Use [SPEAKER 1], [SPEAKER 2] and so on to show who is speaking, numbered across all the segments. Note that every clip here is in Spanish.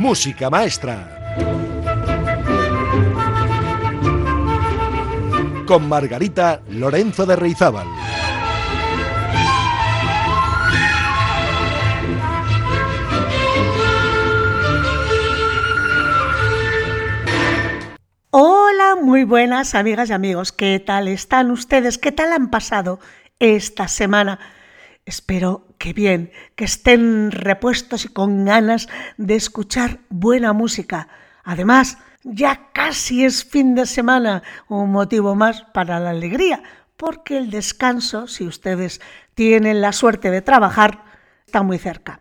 [SPEAKER 1] Música Maestra. Con Margarita Lorenzo de Reizábal.
[SPEAKER 2] Hola, muy buenas amigas y amigos. ¿Qué tal están ustedes? ¿Qué tal han pasado esta semana? Espero que bien, que estén repuestos y con ganas de escuchar buena música. Además, ya casi es fin de semana, un motivo más para la alegría, porque el descanso, si ustedes tienen la suerte de trabajar, está muy cerca.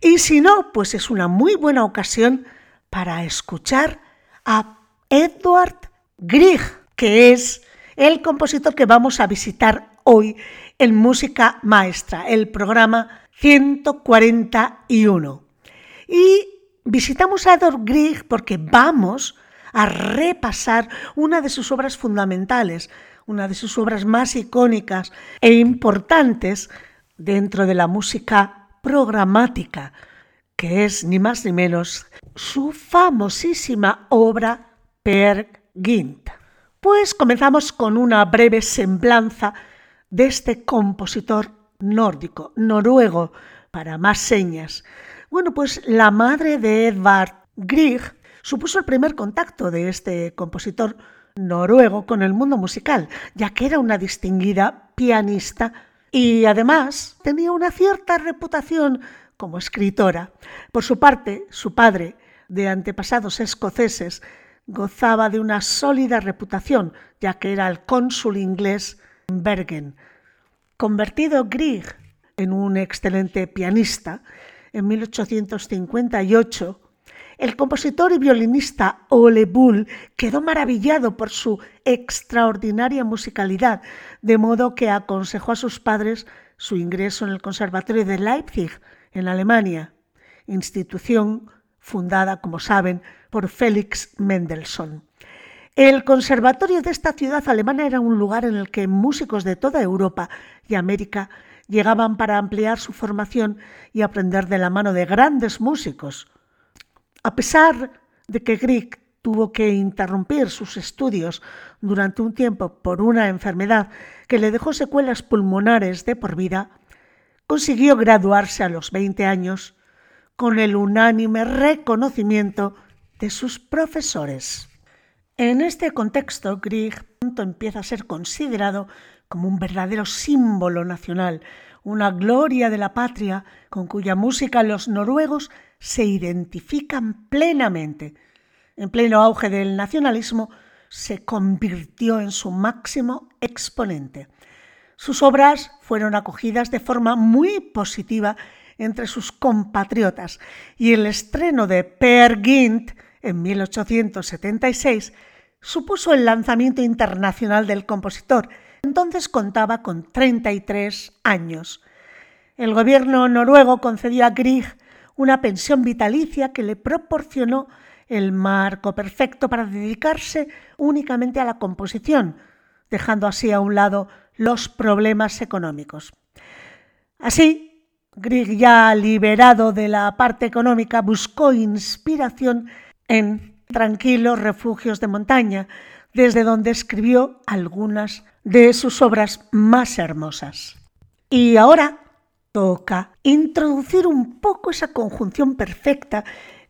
[SPEAKER 2] Y si no, pues es una muy buena ocasión para escuchar a Edward Grieg, que es el compositor que vamos a visitar hoy en Música Maestra, el programa 141. Y visitamos a Edward Grieg porque vamos a repasar una de sus obras fundamentales, una de sus obras más icónicas e importantes dentro de la música programática, que es ni más ni menos su famosísima obra Per Gint. Pues comenzamos con una breve semblanza de este compositor nórdico, noruego, para más señas. Bueno, pues la madre de Edvard Grieg supuso el primer contacto de este compositor noruego con el mundo musical, ya que era una distinguida pianista y además tenía una cierta reputación como escritora. Por su parte, su padre, de antepasados escoceses, gozaba de una sólida reputación, ya que era el cónsul inglés Bergen. Convertido Grieg en un excelente pianista, en 1858, el compositor y violinista Ole Bull quedó maravillado por su extraordinaria musicalidad, de modo que aconsejó a sus padres su ingreso en el Conservatorio de Leipzig, en Alemania, institución fundada, como saben, por Félix Mendelssohn. El conservatorio de esta ciudad alemana era un lugar en el que músicos de toda Europa y América llegaban para ampliar su formación y aprender de la mano de grandes músicos. A pesar de que Grieg tuvo que interrumpir sus estudios durante un tiempo por una enfermedad que le dejó secuelas pulmonares de por vida, consiguió graduarse a los 20 años con el unánime reconocimiento de sus profesores. En este contexto, Grieg empieza a ser considerado como un verdadero símbolo nacional, una gloria de la patria con cuya música los noruegos se identifican plenamente. En pleno auge del nacionalismo, se convirtió en su máximo exponente. Sus obras fueron acogidas de forma muy positiva entre sus compatriotas y el estreno de Per Gynt en 1876 supuso el lanzamiento internacional del compositor. Entonces contaba con 33 años. El gobierno noruego concedió a Grieg una pensión vitalicia que le proporcionó el marco perfecto para dedicarse únicamente a la composición, dejando así a un lado los problemas económicos. Así, Grieg, ya liberado de la parte económica, buscó inspiración en tranquilos refugios de montaña, desde donde escribió algunas de sus obras más hermosas. Y ahora toca introducir un poco esa conjunción perfecta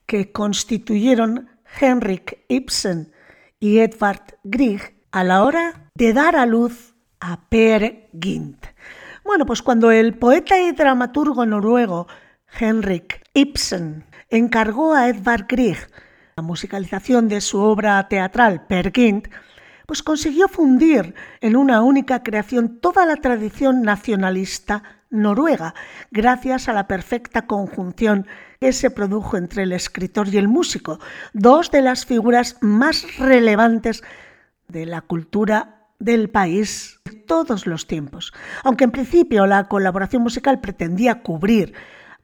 [SPEAKER 2] que constituyeron Henrik Ibsen y Edvard Grieg a la hora de dar a luz a Per Gynt. Bueno, pues cuando el poeta y dramaturgo noruego Henrik Ibsen encargó a Edvard Grieg la musicalización de su obra teatral Per pues consiguió fundir en una única creación toda la tradición nacionalista noruega, gracias a la perfecta conjunción que se produjo entre el escritor y el músico, dos de las figuras más relevantes de la cultura del país de todos los tiempos. Aunque en principio la colaboración musical pretendía cubrir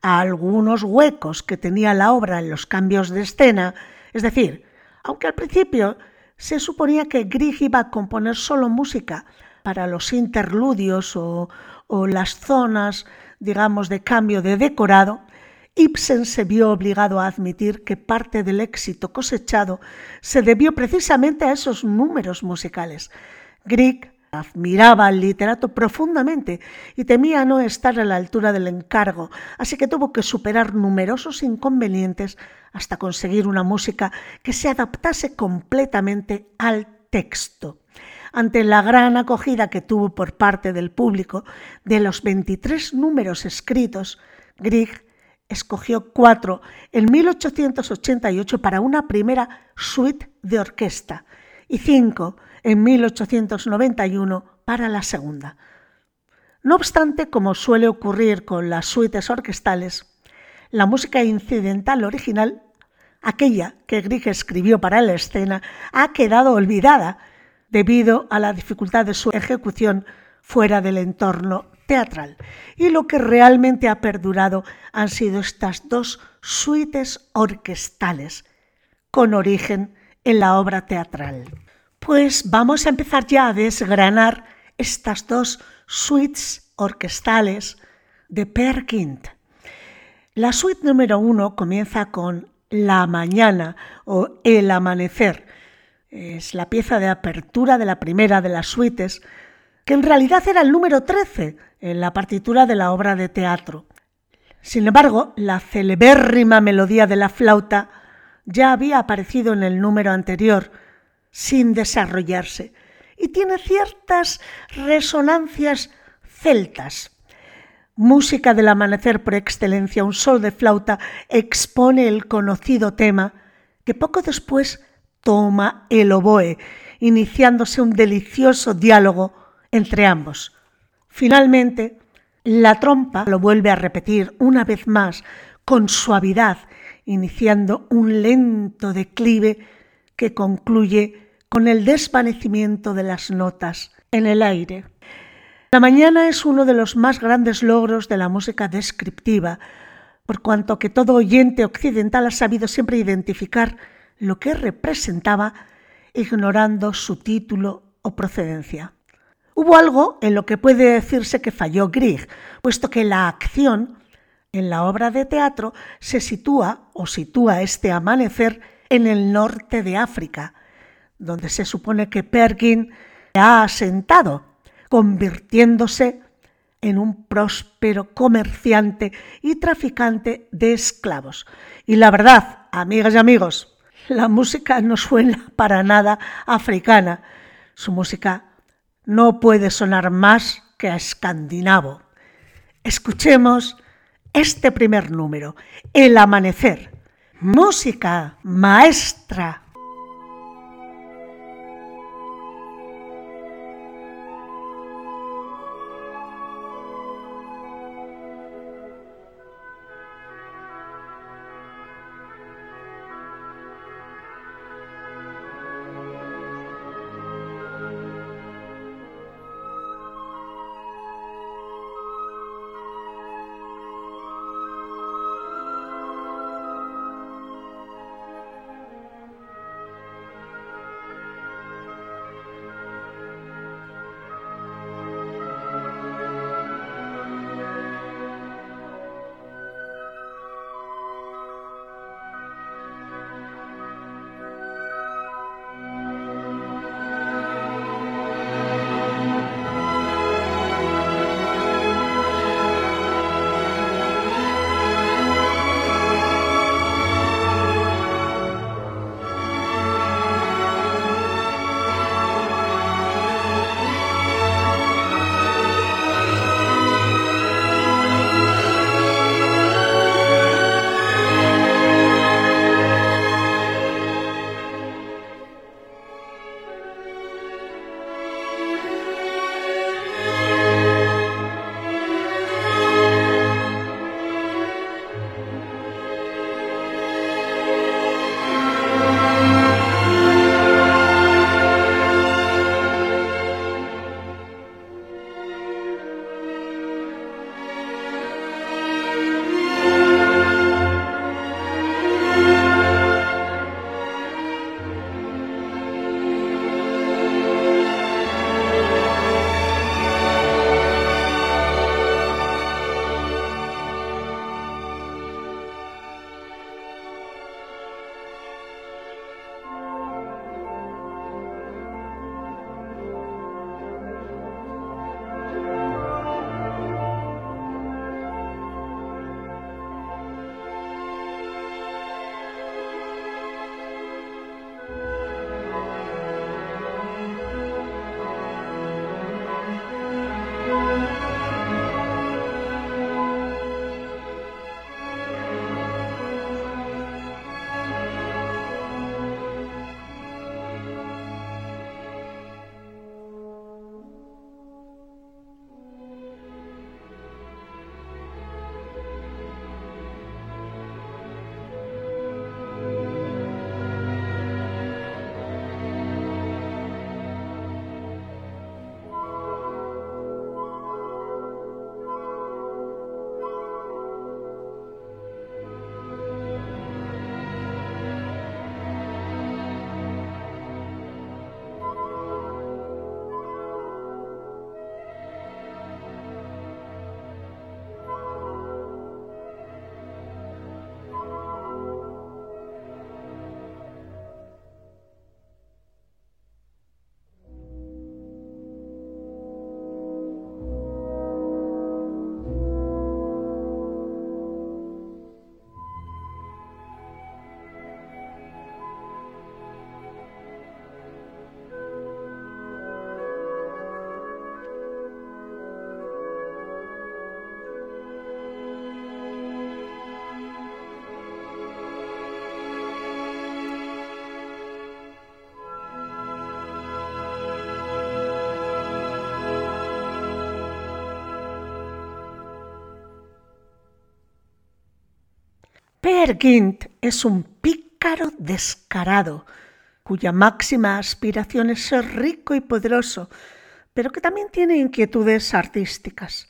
[SPEAKER 2] algunos huecos que tenía la obra en los cambios de escena, es decir, aunque al principio se suponía que Grieg iba a componer solo música para los interludios o, las zonas, digamos, de cambio de decorado, Ibsen se vio obligado a admitir que parte del éxito cosechado se debió precisamente a esos números musicales. Grieg admiraba al literato profundamente y temía no estar a la altura del encargo, así que tuvo que superar numerosos inconvenientes hasta conseguir una música que se adaptase completamente al texto. Ante la gran acogida que tuvo por parte del público de los 23 números escritos, Grieg escogió cuatro en 1888 para una primera suite de orquesta y cinco en 1891 para la segunda. No obstante, como suele ocurrir con las suites orquestales, la música incidental original, aquella que Grieg escribió para la escena, ha quedado olvidada debido a la dificultad de su ejecución fuera del entorno teatral. Y lo que realmente ha perdurado han sido estas dos suites orquestales con origen en la obra teatral. Pues vamos a empezar ya a desgranar estas dos suites orquestales de Per La suite número uno comienza con La mañana o El amanecer. Es la pieza de apertura de la primera de las suites, que en realidad era el número 13 en la partitura de la obra de teatro. Sin embargo, la celebérrima melodía de la flauta ya había aparecido en el número anterior, sin desarrollarse, y tiene ciertas resonancias celtas. Música del amanecer por excelencia, un sol de flauta expone el conocido tema que poco después toma el oboe, iniciándose un delicioso diálogo entre ambos. Finalmente, la trompa lo vuelve a repetir una vez más con suavidad, iniciando un lento declive que concluye con el desvanecimiento de las notas en el aire. La mañana es uno de los más grandes logros de la música descriptiva, por cuanto que todo oyente occidental ha sabido siempre identificar lo que representaba ignorando su título o procedencia. Hubo algo en lo que puede decirse que falló Grieg, puesto que la acción en la obra de teatro se sitúa o sitúa este amanecer en el norte de África, donde se supone que Perkin ha asentado, convirtiéndose en un próspero comerciante y traficante de esclavos. Y la verdad, amigas y amigos, la música no suena para nada africana. Su música no puede sonar más que a escandinavo. Escuchemos este primer número, El Amanecer, música maestra. Gynt es un pícaro descarado, cuya máxima aspiración es ser rico y poderoso, pero que también tiene inquietudes artísticas.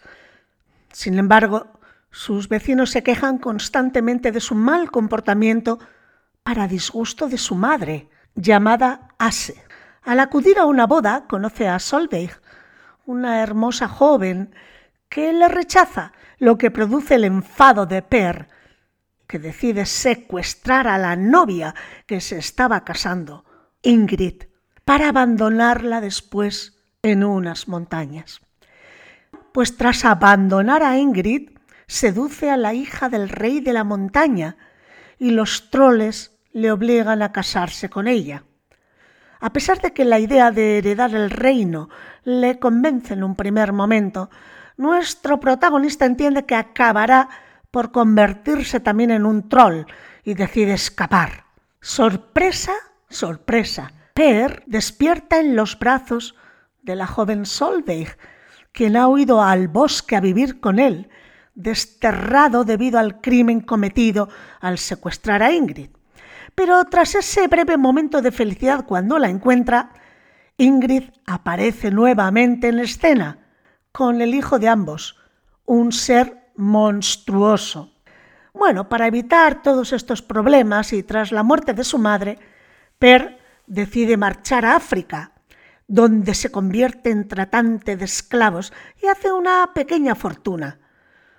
[SPEAKER 2] Sin embargo, sus vecinos se quejan constantemente de su mal comportamiento para disgusto de su madre, llamada Ase. Al acudir a una boda, conoce a Solveig, una hermosa joven que le rechaza, lo que produce el enfado de Per, que decide secuestrar a la novia que se estaba casando, Ingrid, para abandonarla después en unas montañas. Pues tras abandonar a Ingrid, seduce a la hija del rey de la montaña y los troles le obligan a casarse con ella. A pesar de que la idea de heredar el reino le convence en un primer momento, nuestro protagonista entiende que acabará por convertirse también en un troll y decide escapar. Sorpresa, sorpresa. Per despierta en los brazos de la joven Solveig, quien ha huido al bosque a vivir con él, desterrado debido al crimen cometido al secuestrar a Ingrid. Pero tras ese breve momento de felicidad cuando la encuentra, Ingrid aparece nuevamente en escena, con el hijo de ambos, un ser monstruoso. Bueno, para evitar todos estos problemas y tras la muerte de su madre, Per decide marchar a África, donde se convierte en tratante de esclavos y hace una pequeña fortuna.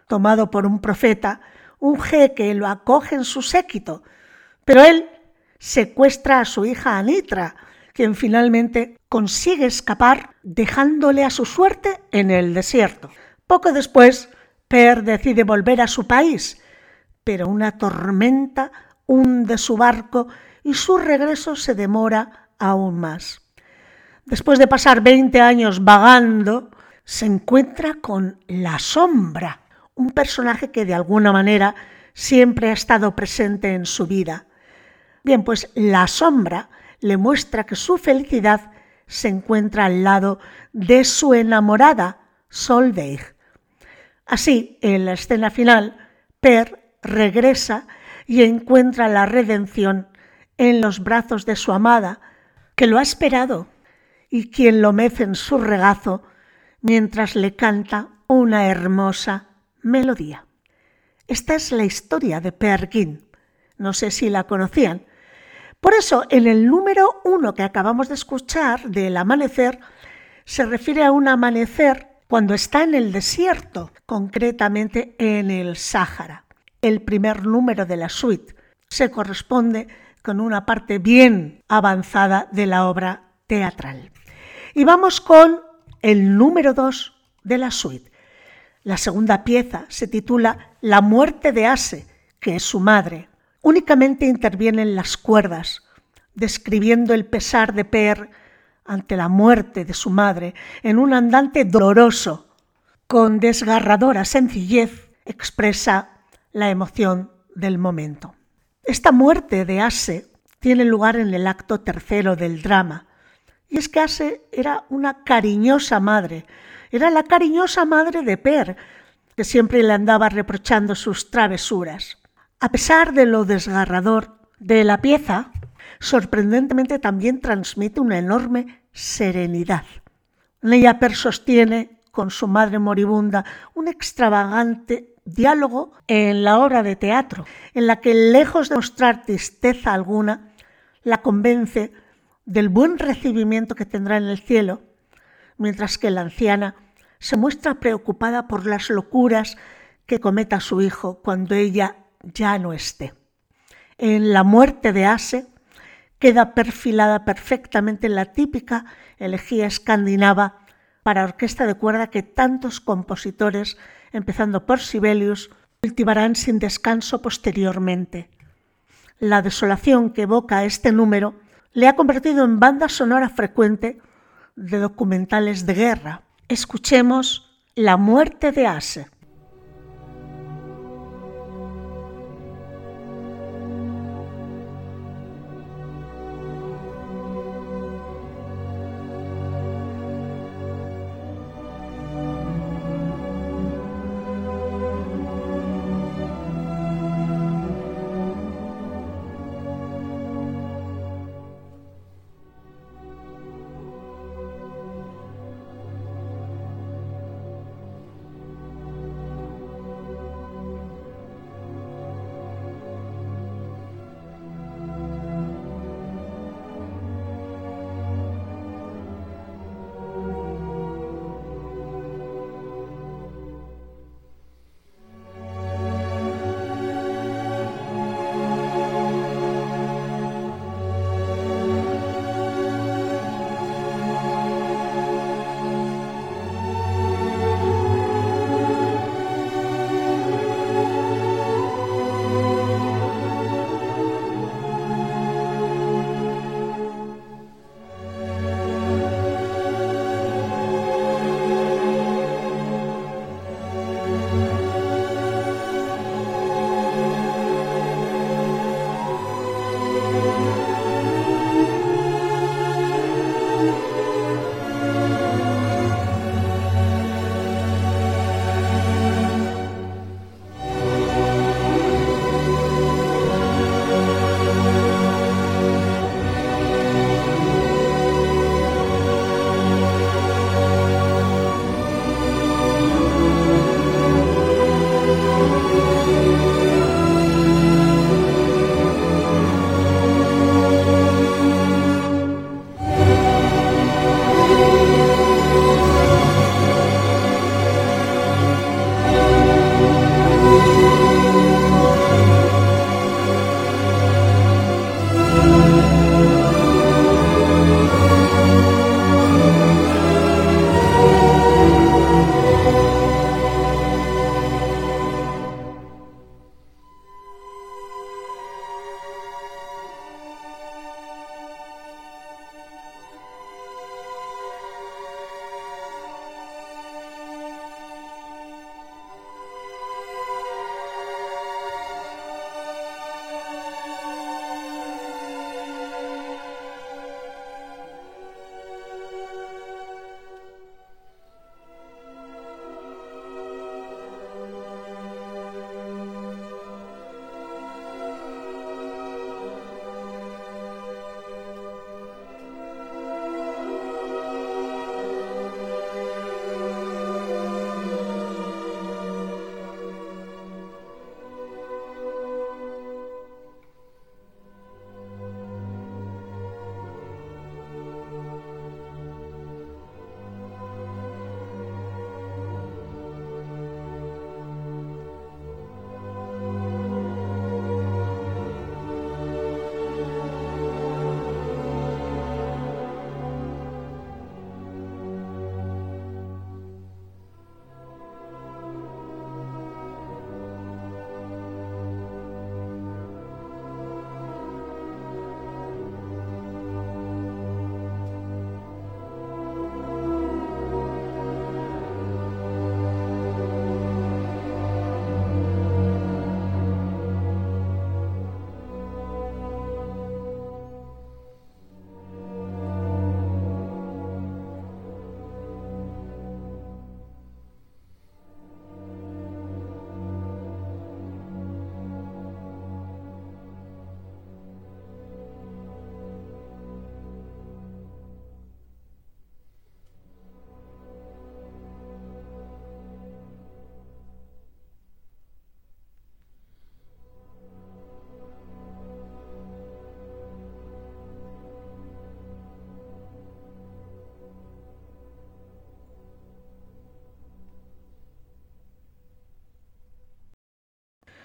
[SPEAKER 2] Tomado por un profeta, un jeque lo acoge en su séquito, pero él secuestra a su hija Anitra, quien finalmente consigue escapar dejándole a su suerte en el desierto. Poco después, Per decide volver a su país, pero una tormenta hunde su barco y su regreso se demora aún más. Después de pasar 20 años vagando, se encuentra con la sombra, un personaje que de alguna manera siempre ha estado presente en su vida. Bien, pues la sombra le muestra que su felicidad se encuentra al lado de su enamorada, Solveig, Así, en la escena final, Per regresa y encuentra la redención en los brazos de su amada, que lo ha esperado y quien lo mece en su regazo mientras le canta una hermosa melodía. Esta es la historia de Per Gin. No sé si la conocían. Por eso, en el número uno que acabamos de escuchar del amanecer, se refiere a un amanecer cuando está en el desierto, concretamente en el Sáhara. El primer número de la suite se corresponde con una parte bien avanzada de la obra teatral. Y vamos con el número dos de la suite. La segunda pieza se titula La muerte de Ase, que es su madre. Únicamente intervienen las cuerdas, describiendo el pesar de Per ante la muerte de su madre en un andante doloroso, con desgarradora sencillez expresa la emoción del momento. Esta muerte de Ase tiene lugar en el acto tercero del drama, y es que Ase era una cariñosa madre, era la cariñosa madre de Per, que siempre le andaba reprochando sus travesuras. A pesar de lo desgarrador de la pieza, sorprendentemente también transmite una enorme serenidad. Ella Per sostiene con su madre moribunda un extravagante diálogo en la obra de teatro, en la que lejos de mostrar tristeza alguna, la convence del buen recibimiento que tendrá en el cielo, mientras que la anciana se muestra preocupada por las locuras que cometa su hijo cuando ella ya no esté. En la muerte de Ase, queda perfilada perfectamente en la típica elegía escandinava para orquesta de cuerda que tantos compositores, empezando por Sibelius, cultivarán sin descanso posteriormente. La desolación que evoca este número le ha convertido en banda sonora frecuente de documentales de guerra. Escuchemos La muerte de Ase.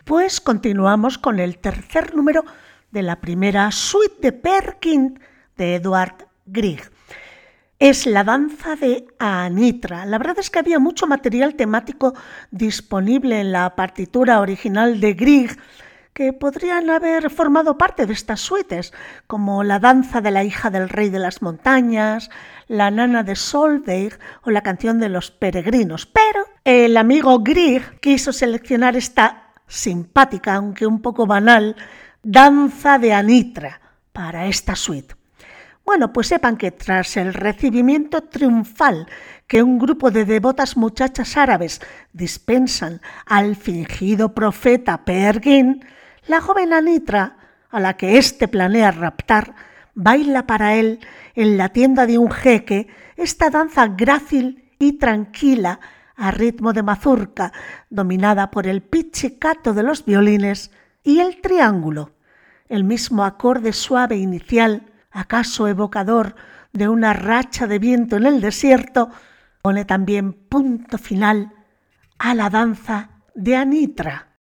[SPEAKER 2] Pues continuamos con el tercer número de la primera suite de Perkin de Edward Grieg. Es la danza de Anitra. La verdad es que había mucho material temático disponible en la partitura original de Grieg que podrían haber formado parte de estas suites, como la danza de la hija del rey de las montañas, la nana de Solveig o la canción de los peregrinos. Pero el amigo Grieg quiso seleccionar esta simpática, aunque un poco banal, danza de Anitra para esta suite. Bueno, pues sepan que tras el recibimiento triunfal que un grupo de devotas muchachas árabes dispensan al fingido profeta Pergin, la joven Anitra, a la que éste planea raptar, baila para él en la tienda de un jeque esta danza grácil y tranquila a ritmo de mazurca, dominada por el pichicato de los violines y el triángulo, el mismo acorde suave inicial, acaso evocador de una racha de viento en el desierto, pone también punto final a la danza de Anitra.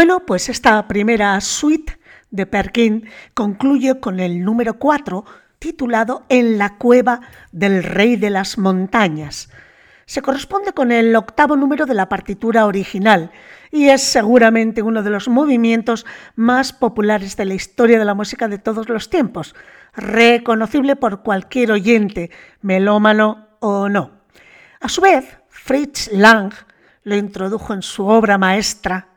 [SPEAKER 2] Bueno, pues esta primera suite de Perkin concluye con el número 4 titulado En la cueva del rey de las montañas. Se corresponde con el octavo número de la partitura original y es seguramente uno de los movimientos más populares de la historia de la música de todos los tiempos, reconocible por cualquier oyente, melómano o no. A su vez, Fritz Lang lo introdujo en su obra maestra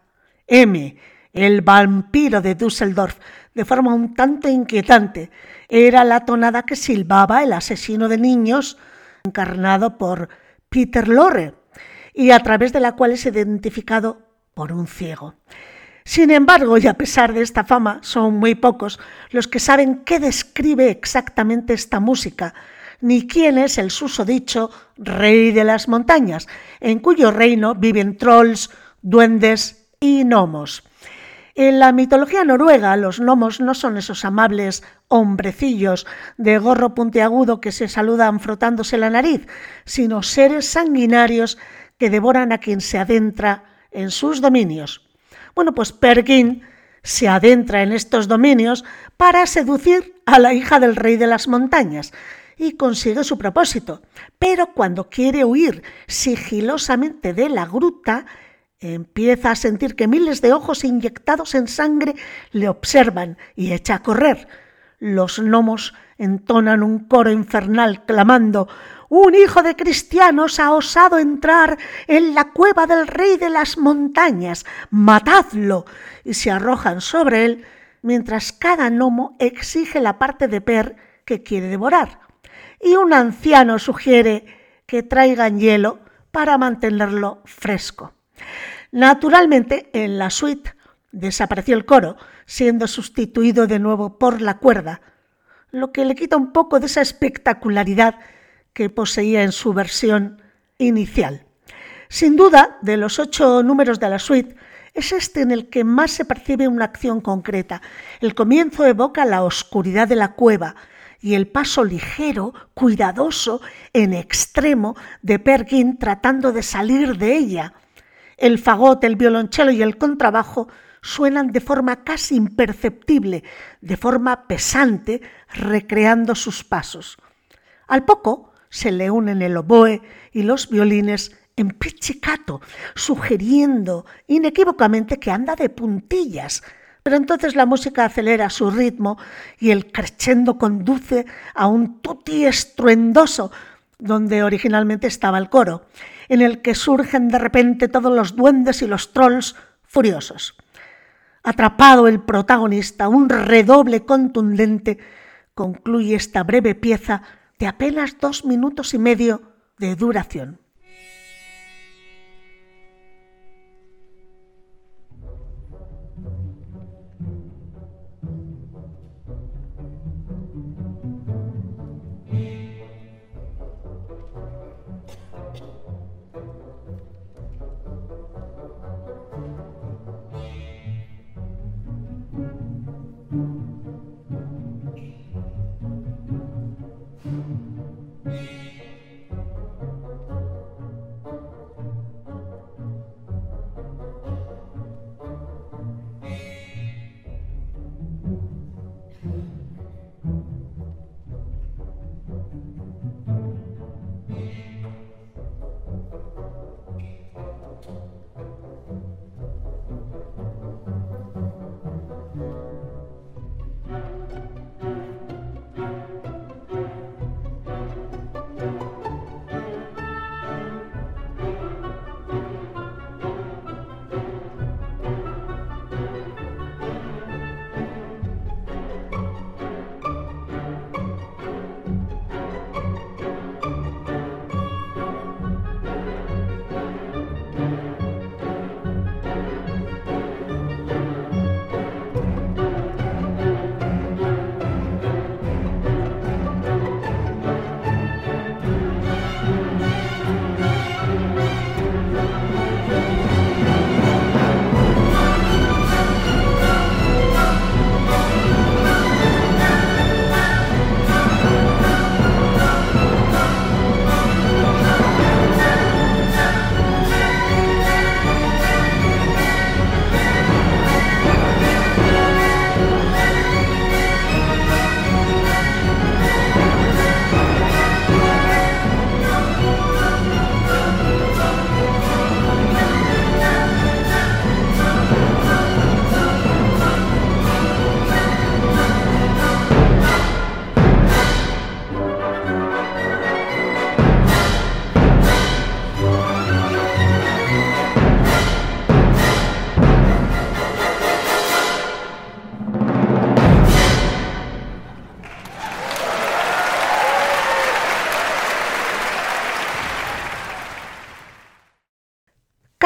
[SPEAKER 2] M, el vampiro de Düsseldorf, de forma un tanto inquietante. Era la tonada que silbaba el asesino de niños, encarnado por Peter Lorre, y a través de la cual es identificado por un ciego. Sin embargo, y a pesar de esta fama, son muy pocos los que saben qué describe exactamente esta música, ni quién es el susodicho rey de las montañas, en cuyo reino viven trolls, duendes y gnomos. En la mitología noruega, los gnomos no son esos amables hombrecillos de gorro puntiagudo que se saludan frotándose la nariz, sino seres sanguinarios que devoran a quien se adentra en sus dominios. Bueno, pues Perkin se adentra en estos dominios para seducir a la hija del rey de las montañas y consigue su propósito. Pero cuando quiere huir sigilosamente de la gruta, empieza a sentir que miles de ojos inyectados en sangre le observan y echa a correr. Los gnomos entonan un coro infernal clamando un hijo de cristianos ha osado entrar en la cueva del rey de las montañas. Matadlo. Y se arrojan sobre él, mientras cada gnomo exige la parte de Per que quiere devorar. Y un anciano sugiere que traigan hielo para mantenerlo fresco. Naturalmente, en la suite desapareció el coro, siendo sustituido de nuevo por la cuerda, lo que le quita un poco de esa espectacularidad que poseía en su versión inicial. Sin duda, de los ocho números de la suite, es este en el que más se percibe una acción concreta. El comienzo evoca la oscuridad de la cueva y el paso ligero, cuidadoso, en extremo de Perkin tratando de salir de ella. El fagot, el violonchelo y el contrabajo suenan de forma casi imperceptible, de forma pesante, recreando sus pasos. Al poco, se le unen el oboe y los violines en pizzicato, sugiriendo inequívocamente que anda de puntillas. Pero entonces la música acelera su ritmo y el crescendo conduce a un tutti estruendoso donde originalmente estaba el coro, en el que surgen de repente todos los duendes y los trolls furiosos. Atrapado el protagonista, un redoble contundente concluye esta breve pieza de apenas dos minutos y medio de duración.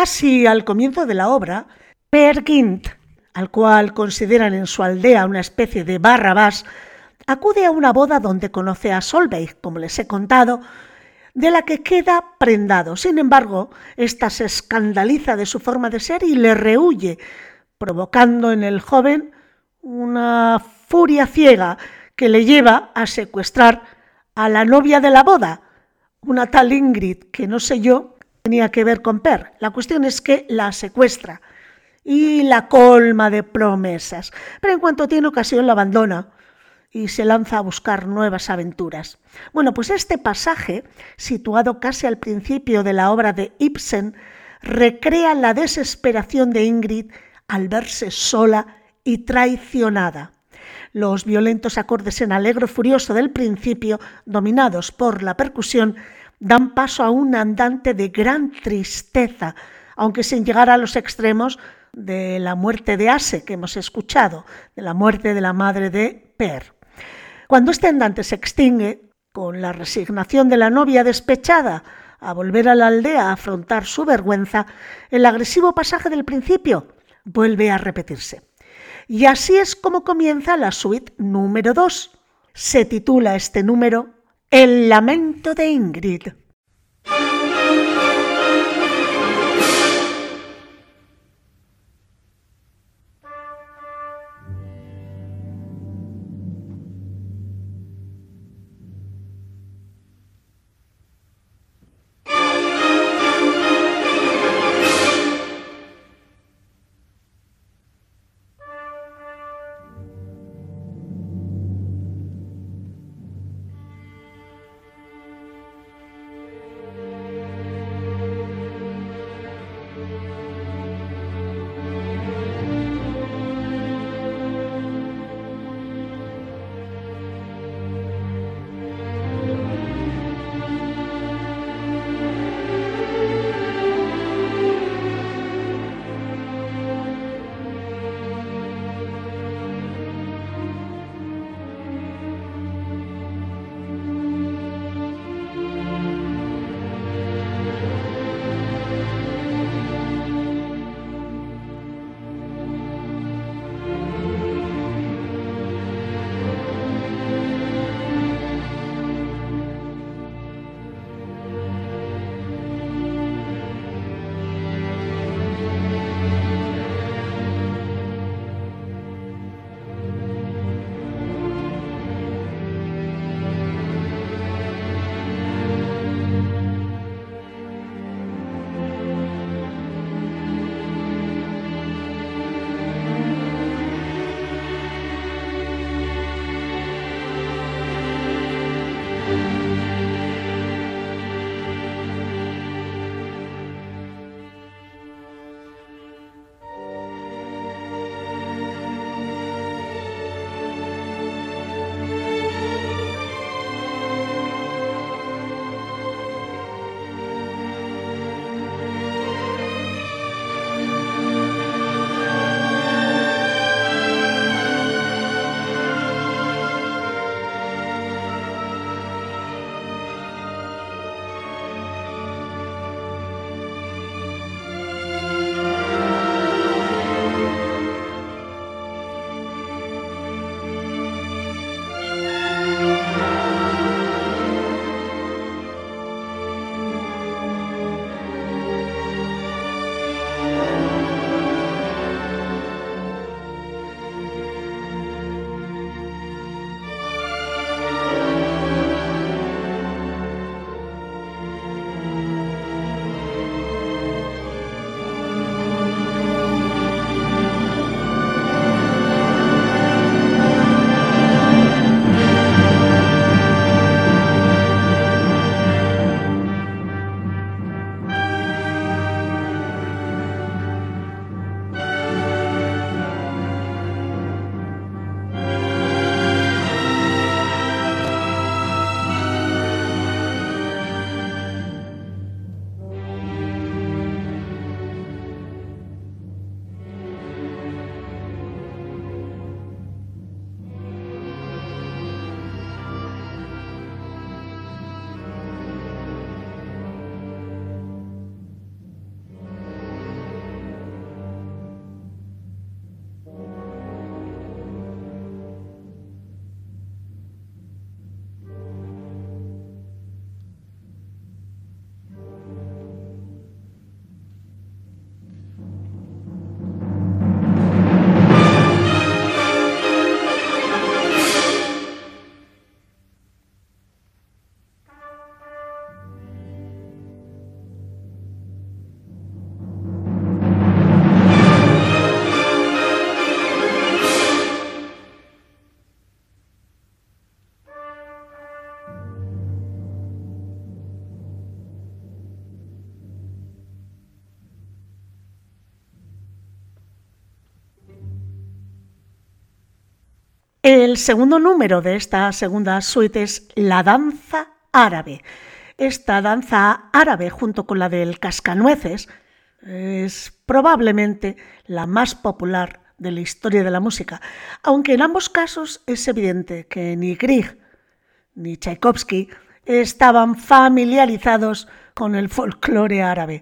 [SPEAKER 2] Casi al comienzo de la obra, Per Gint, al cual consideran en su aldea una especie de barrabás, acude a una boda donde conoce a Solveig, como les he contado, de la que queda prendado. Sin embargo, ésta se escandaliza de su forma de ser y le rehuye, provocando en el joven una furia ciega que le lleva a secuestrar a la novia de la boda, una tal Ingrid, que no sé yo, tenía que ver con Per. La cuestión es que la secuestra y la colma de promesas, pero en cuanto tiene ocasión la abandona y se lanza a buscar nuevas aventuras. Bueno, pues este pasaje, situado casi al principio de la obra de Ibsen, recrea la desesperación de Ingrid al verse sola y traicionada. Los violentos acordes en alegro furioso del principio, dominados por la percusión, dan paso a un andante de gran tristeza, aunque sin llegar a los extremos de la muerte de Ase que hemos escuchado, de la muerte de la madre de Per. Cuando este andante se extingue, con la resignación de la novia despechada a volver a la aldea a afrontar su vergüenza, el agresivo pasaje del principio vuelve a repetirse. Y así es como comienza la suite número 2. Se titula este número El lamento de Ingrid. El segundo número de esta segunda suite es La danza árabe. Esta danza árabe, junto con la del cascanueces, es probablemente la más popular de la historia de la música, aunque en ambos casos es evidente que ni Grieg ni Tchaikovsky estaban familiarizados con el folclore árabe.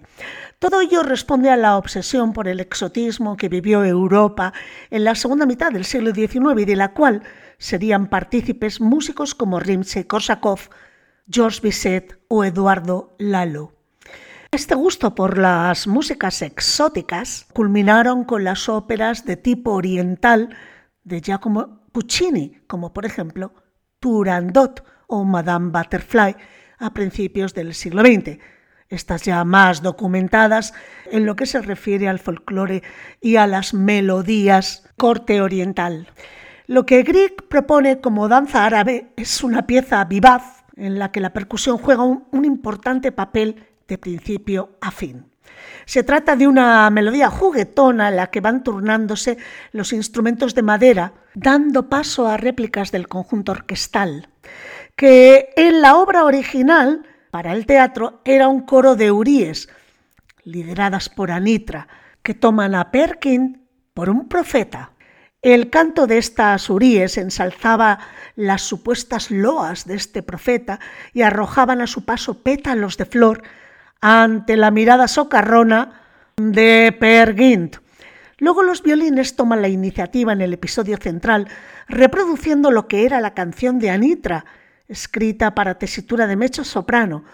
[SPEAKER 2] Todo ello responde a la obsesión por el exotismo que vivió Europa en la segunda mitad del siglo XIX y de la cual serían partícipes músicos como Rimsky-Korsakov, Georges Bizet o Eduardo Lalo. Este gusto por las músicas exóticas culminaron con las óperas de tipo oriental de Giacomo Puccini, como por ejemplo Turandot o Madame Butterfly a principios del siglo XX, estas ya más documentadas en lo que se refiere al folclore y a las melodías corte oriental. Lo que Grieg propone como danza árabe es una pieza vivaz en la que la percusión juega un, importante papel de principio a fin. Se trata de una melodía juguetona en la que van turnándose los instrumentos de madera, dando paso a réplicas del conjunto orquestal, que en la obra original para el teatro era un coro de uríes, lideradas por Anitra, que toman a Perkin por un profeta. El canto de estas uríes ensalzaba las supuestas loas de este profeta y arrojaban a su paso pétalos de flor ante la mirada socarrona de Per Luego los violines toman la iniciativa en el episodio central, reproduciendo lo que era la canción de Anitra, escrita para tesitura de mecho soprano,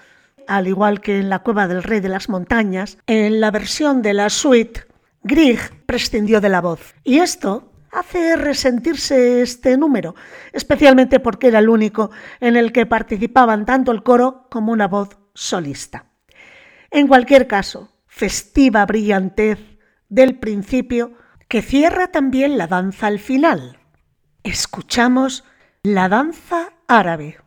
[SPEAKER 2] al igual que en La cueva del rey de las montañas, en la versión de la suite, Grieg prescindió de la voz. Y esto hace resentirse este número, especialmente porque era el único en el que participaban tanto el coro como una voz solista. En cualquier caso, festiva brillantez del principio que cierra también la danza al final. Escuchamos la danza árabe.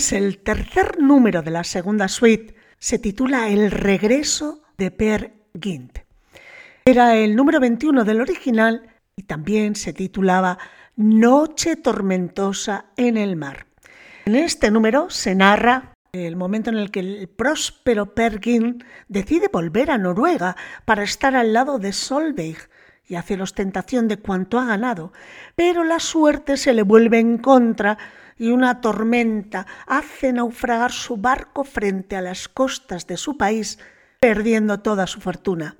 [SPEAKER 2] Pues el tercer número de la segunda suite se titula El regreso de Per Gint. Era el número 21 del original y también se titulaba Noche tormentosa en el mar. En este número se narra el momento en el que el próspero Per Gint decide volver a Noruega para estar al lado de Solveig y hacer ostentación de cuanto ha ganado, pero la suerte se le vuelve en contra y una tormenta hace naufragar su barco frente a las costas de su país, perdiendo toda su fortuna.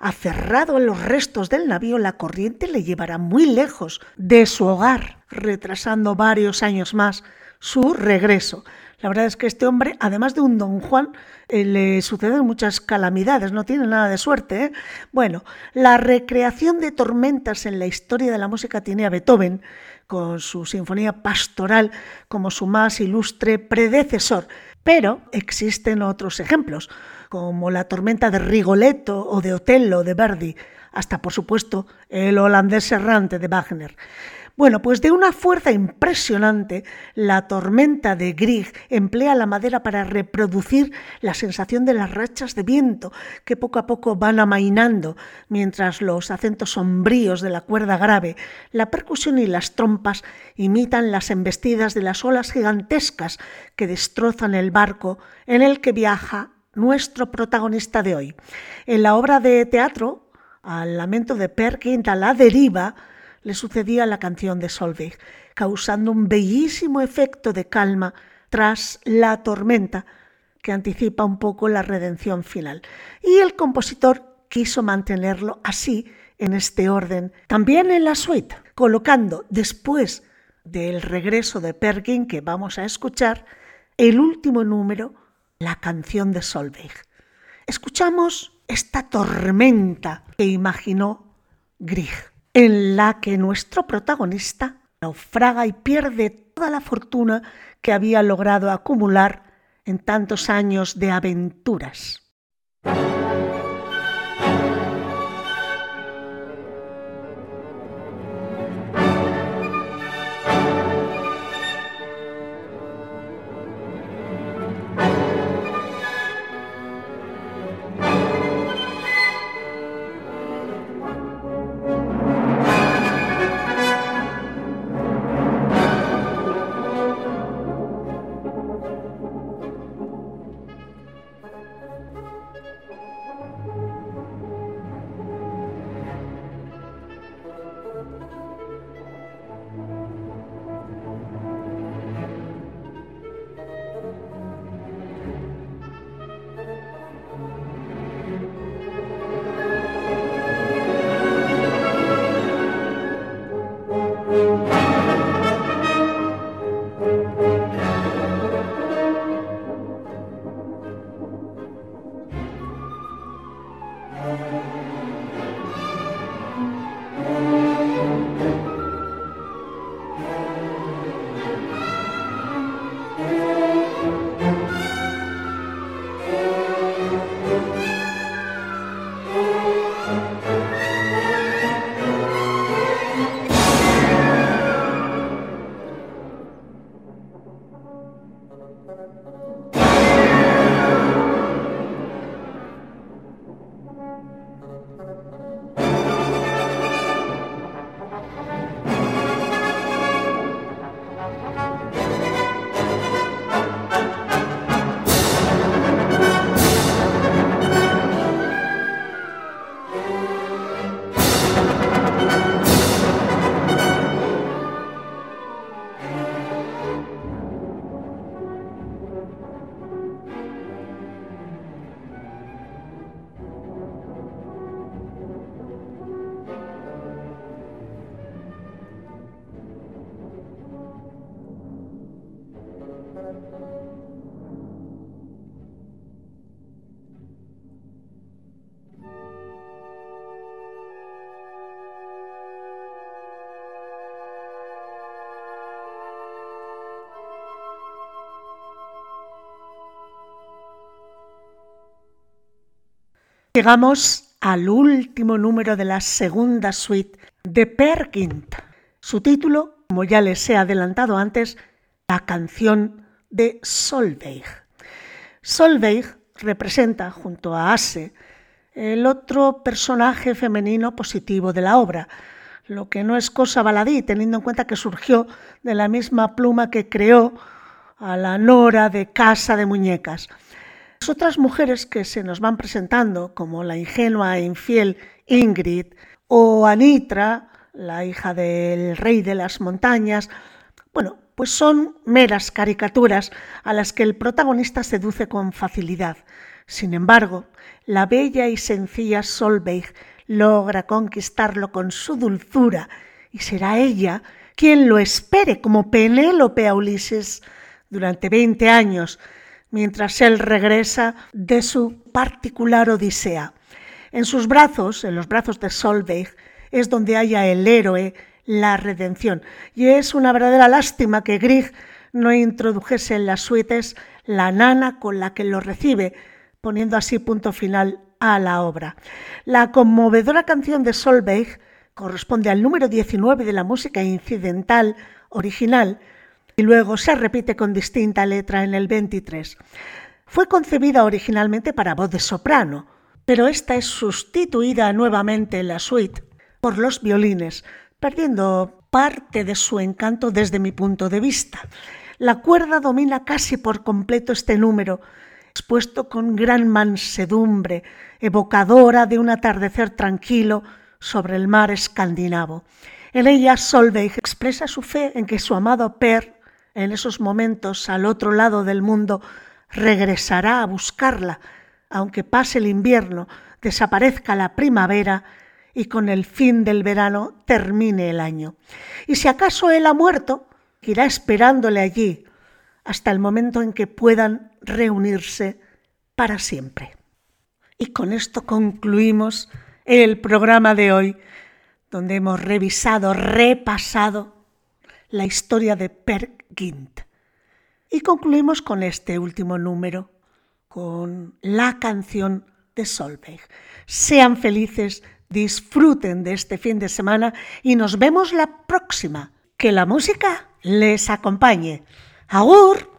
[SPEAKER 2] Aferrado a los restos del navío, la corriente le llevará muy lejos de su hogar, retrasando varios años más su regreso. La verdad es que este hombre, además de un don Juan, eh, le suceden muchas calamidades, no tiene nada de suerte. ¿eh? Bueno, la recreación de tormentas en la historia de la música tiene a Beethoven, con su sinfonía pastoral como su más ilustre predecesor. Pero existen otros ejemplos, como la tormenta de Rigoletto o de Otello de Verdi, hasta por supuesto el holandés errante de Wagner. Bueno, pues de una fuerza impresionante, la tormenta de Grieg emplea la madera para reproducir la sensación de las rachas de viento que poco a poco van amainando, mientras los acentos sombríos de la cuerda grave, la percusión y las trompas imitan las embestidas de las olas gigantescas que destrozan el barco en el que viaja nuestro protagonista de hoy. En la obra de teatro, al lamento de Per a la deriva, le sucedía la canción de Solveig, causando un bellísimo efecto de calma tras la tormenta que anticipa un poco la redención final. Y el compositor quiso mantenerlo así, en este orden, también en la suite, colocando después del regreso de Perkin que vamos a escuchar, el último número, la canción de Solveig. Escuchamos esta tormenta que imaginó Grieg en la que nuestro protagonista naufraga y pierde toda la fortuna que había logrado acumular en tantos años de aventuras. Llegamos al último número de la segunda suite de Perkint. Su título, como ya les he adelantado antes, La canción de Solveig. Solveig representa, junto a Ase, el otro personaje femenino positivo de la obra, lo que no es cosa baladí, teniendo en cuenta que surgió de la misma pluma que creó a la Nora de Casa de Muñecas. Las otras mujeres que se nos van presentando, como la ingenua e infiel Ingrid o Anitra, la hija del rey de las montañas, bueno, pues son meras caricaturas a las que el protagonista seduce con facilidad. Sin embargo, la bella y sencilla Solveig logra conquistarlo con su dulzura y será ella quien lo espere como Penélope a Ulises durante 20 años, mientras él regresa de su particular odisea. En sus brazos, en los brazos de Solveig, es donde haya el héroe la redención. Y es una verdadera lástima que Grieg no introdujese en las suites la nana con la que lo recibe, poniendo así punto final a la obra. La conmovedora canción de Solveig corresponde al número 19 de la música incidental original y luego se repite con distinta letra en el 23. Fue concebida originalmente para voz de soprano, pero esta es sustituida nuevamente en la suite por los violines, perdiendo parte de su encanto desde mi punto de vista. La cuerda domina casi por completo este número, expuesto con gran mansedumbre, evocadora de un atardecer tranquilo sobre el mar escandinavo. En ella Solveig expresa su fe en que su amado Per, en esos momentos al otro lado del mundo, regresará a buscarla, aunque pase el invierno, desaparezca la primavera y con el fin del verano termine el año. Y si acaso él ha muerto, irá esperándole allí hasta el momento en que puedan reunirse para siempre. Y con esto concluimos el programa de hoy, donde hemos revisado, repasado la historia de Per Y concluimos con este último número, con la canción de Solveig. Sean felices, disfruten de este fin de semana y nos vemos la próxima. Que la música les acompañe. ¡Agur!